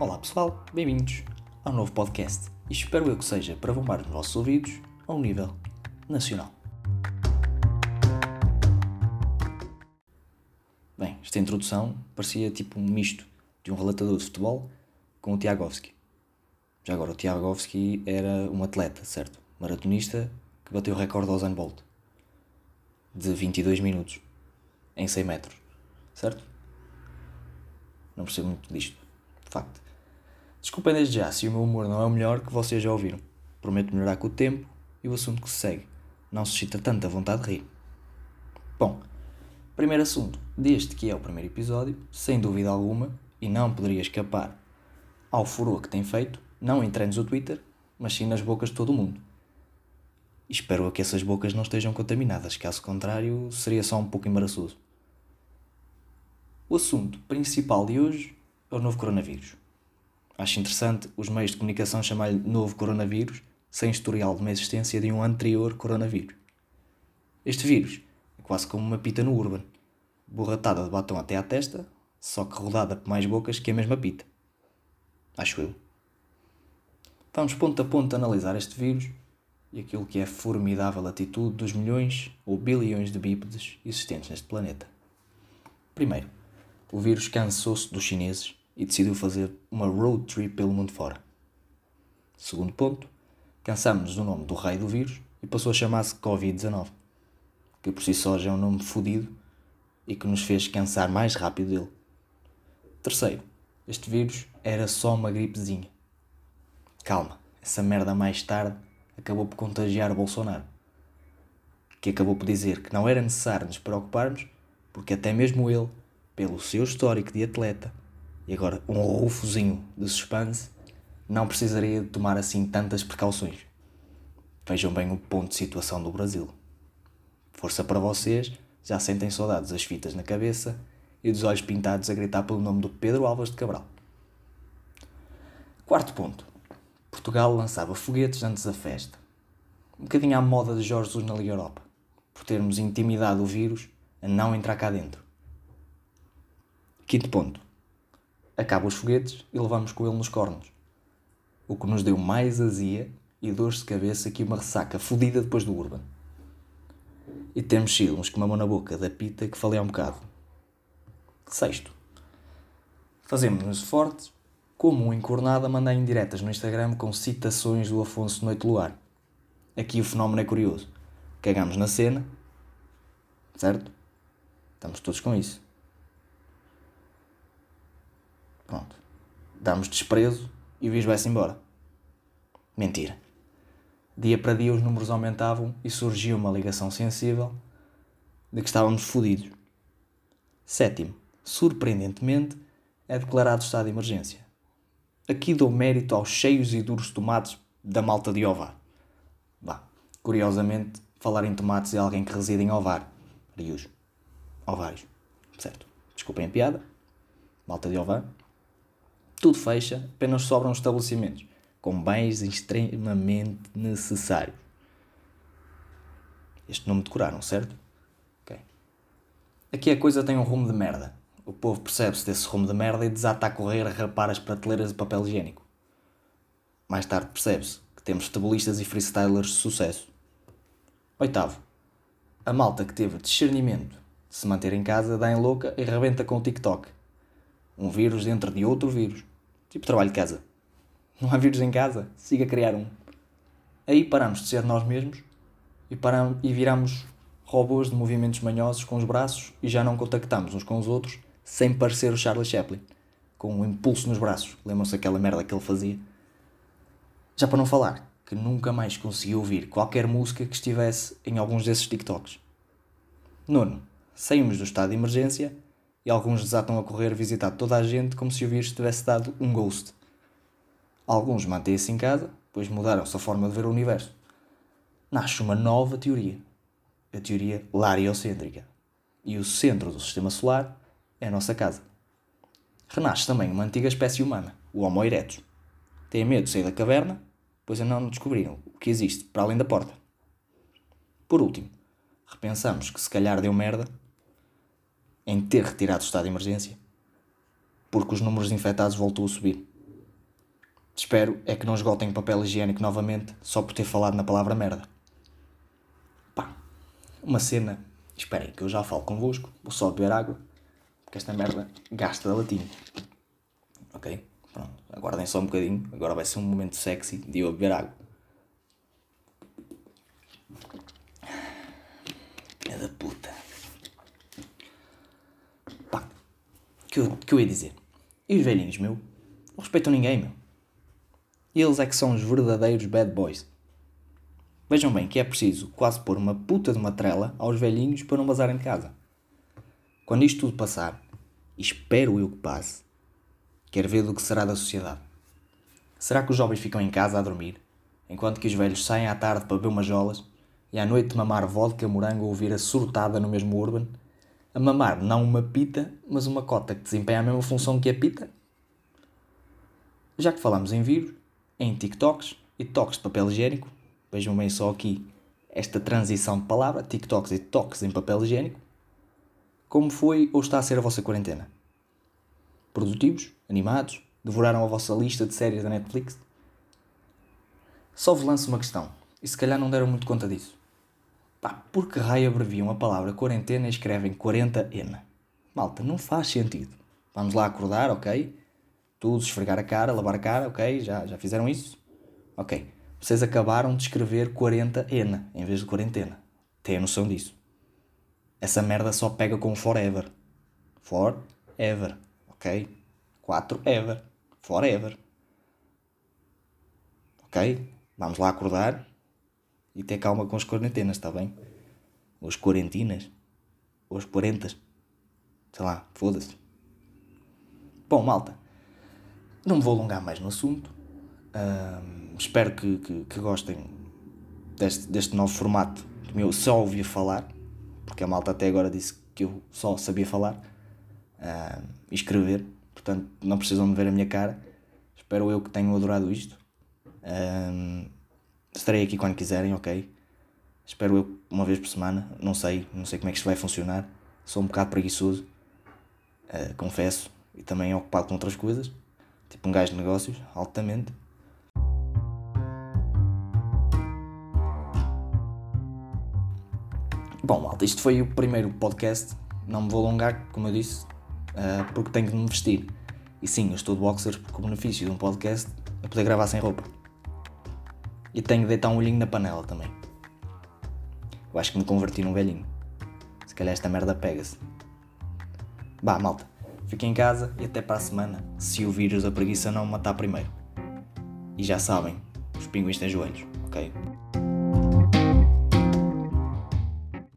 Olá pessoal, bem-vindos ao novo podcast e espero eu que seja para bombar os vossos ouvidos a um nível nacional. Bem, esta introdução parecia tipo um misto de um relatador de futebol com o Tiagovski. Já agora, o Tiagovski era um atleta, certo? Maratonista que bateu o recorde ao Usain Bolt de 22 minutos em 100 metros, certo? Não percebo muito disto, de facto. Desculpem desde já se o meu humor não é o melhor que vocês já ouviram. Prometo melhorar com o tempo e o assunto que se segue não suscita tanta vontade de rir. Bom, primeiro assunto deste que é o primeiro episódio, sem dúvida alguma, e não poderia escapar ao furor que tem feito, não em treinos do Twitter, mas sim nas bocas de todo o mundo. Espero que essas bocas não estejam contaminadas, caso contrário seria só um pouco embaraçoso. O assunto principal de hoje é o novo coronavírus. Acho interessante os meios de comunicação chamar-lhe novo coronavírus, sem historial de uma existência de um anterior coronavírus. Este vírus é quase como uma pita no urban, borratada de batom até à testa, só que rodada por mais bocas que a mesma pita. Acho eu. Vamos ponto a ponto analisar este vírus e aquilo que é a formidável atitude dos milhões ou bilhões de bípedes existentes neste planeta. Primeiro, o vírus cansou-se dos chineses e decidiu fazer uma road trip pelo mundo fora. Segundo ponto, cansamos-nos do nome do rei do vírus e passou a chamar-se Covid-19, que por si só já é um nome fodido e que nos fez cansar mais rápido dele. Terceiro, este vírus era só uma gripezinha. Calma, essa merda mais tarde acabou por contagiar Bolsonaro, que acabou por dizer que não era necessário nos preocuparmos, porque até mesmo ele pelo seu histórico de atleta e agora um rufozinho de suspense, não precisaria de tomar assim tantas precauções. Vejam bem o ponto de situação do Brasil. Força para vocês, já sentem saudades das fitas na cabeça e dos olhos pintados a gritar pelo nome do Pedro Alves de Cabral. Quarto ponto. Portugal lançava foguetes antes da festa. Um bocadinho à moda de Jorge Jesus na Liga Europa, por termos intimidado o vírus a não entrar cá dentro. Quinto ponto. Acaba os foguetes e levamos com ele nos cornos. O que nos deu mais azia e dores de cabeça que uma ressaca fodida depois do Urban. E temos sido uns que mamam na boca da pita que falei há um bocado. Sexto. Fazemos-nos fortes como um encornado a mandar indiretas no Instagram com citações do Afonso Noite Luar. Aqui o fenómeno é curioso. Cagamos na cena, certo? Estamos todos com isso. Pronto. Damos desprezo e o vírus vai-se embora. Mentira. Dia para dia os números aumentavam e surgia uma ligação sensível de que estávamos fodidos. Sétimo. Surpreendentemente, é declarado estado de emergência. Aqui dou mérito aos cheios e duros tomates da malta de Ovar. Vá, curiosamente, falar em tomates é alguém que reside em Ovar. Rios. Ovários. Certo. Desculpem a piada. Malta de Ovar tudo fecha, apenas sobram estabelecimentos com bens extremamente necessários. Este nome decoraram, certo? Ok. Aqui a coisa tem um rumo de merda. O povo percebe-se desse rumo de merda e desata a correr a rapar as prateleiras de papel higiênico. Mais tarde percebe-se que temos futebolistas e freestylers de sucesso. Oitavo. A malta que teve discernimento de se manter em casa dá em louca e rebenta com o TikTok. Um vírus dentro de outro vírus. Tipo trabalho de casa. Não há vírus em casa, siga a criar um. Aí paramos de ser nós mesmos e, paramos, e viramos robôs de movimentos manhosos com os braços e já não contactamos uns com os outros sem parecer o Charlie Chaplin, com um impulso nos braços. Lembram-se aquela merda que ele fazia? Já para não falar que nunca mais consegui ouvir qualquer música que estivesse em alguns desses TikToks. Nono, saímos do estado de emergência e alguns desatam a correr visitar toda a gente como se o vírus tivesse dado um ghost. Alguns mantêm-se em casa, pois mudaram-se a forma de ver o universo. Nasce uma nova teoria, a teoria lariocêntrica. E o centro do sistema solar é a nossa casa. Renasce também uma antiga espécie humana, o Homo erectus. Tem medo de sair da caverna, pois ainda não descobriram o que existe para além da porta. Por último, repensamos que se calhar deu merda em ter retirado o estado de emergência, porque os números de infectados voltou a subir. Espero é que não esgotem papel higiênico novamente só por ter falado na palavra merda. Pá, uma cena. Esperem que eu já falo convosco. Vou só beber água. Porque esta merda gasta latinha. Ok? Pronto. Aguardem só um bocadinho. Agora vai ser um momento sexy de eu beber água. É da puta. Pá. Que eu, que eu ia dizer? E os velhinhos, meu? Não respeitam ninguém, meu. Eles é que são os verdadeiros bad boys. Vejam bem que é preciso quase pôr uma puta de uma trela aos velhinhos para não vazarem de casa. Quando isto tudo passar, espero eu que passe, quero ver do que será da sociedade. Será que os jovens ficam em casa a dormir, enquanto que os velhos saem à tarde para beber umas jolas e à noite mamar vodka, morango ou ouvir a surtada no mesmo urban? A mamar não uma pita, mas uma cota que desempenha a mesma função que a pita? Já que falamos em vírus, em TikToks e toques de papel higiênico. Vejam bem só aqui esta transição de palavra, TikToks e toques em papel higiênico. Como foi ou está a ser a vossa quarentena? Produtivos? Animados? Devoraram a vossa lista de séries da Netflix? Só vos lanço uma questão, e se calhar não deram muito conta disso. Pá, por que raio abreviam a palavra quarentena e escrevem 40N? Malta, não faz sentido. Vamos lá acordar, ok? Tudo, esfregar a cara, lavar a cara, ok? Já, já fizeram isso? Ok. Vocês acabaram de escrever 40N em vez de quarentena. Têm noção disso. Essa merda só pega com forever. Forever. Ok? 4 ever. Forever. Ok? Vamos lá acordar e ter calma com as quarentenas, está bem? Ou as quarentinas. Ou as quarentas. Sei lá, foda-se. Bom, malta. Não me vou alongar mais no assunto. Espero que, que, que, gostem deste, deste novo formato do meu só ouvir falar, porque a malta até agora disse que eu só sabia falar e escrever, portanto não precisam de ver a minha cara. Espero eu que tenham adorado isto. Estarei aqui quando quiserem, ok? Espero eu uma vez por semana, não sei, não sei como é que isto vai funcionar. Sou um bocado preguiçoso, uh, confesso, e também ocupado com outras coisas. Tipo um gajo de negócios, altamente. Bom, malta, isto foi o primeiro podcast. Não me vou alongar, como eu disse, uh, porque tenho de me vestir. E sim, eu estou de boxers porque o benefício de um podcast é poder gravar sem roupa. E tenho de deitar um olhinho na panela também. Eu acho que me converti num velhinho. Se calhar esta merda pega-se. Bah, malta. Fiquem em casa e até para a semana, se o vírus da preguiça não matar primeiro. E já sabem, os pinguins têm joelhos, ok?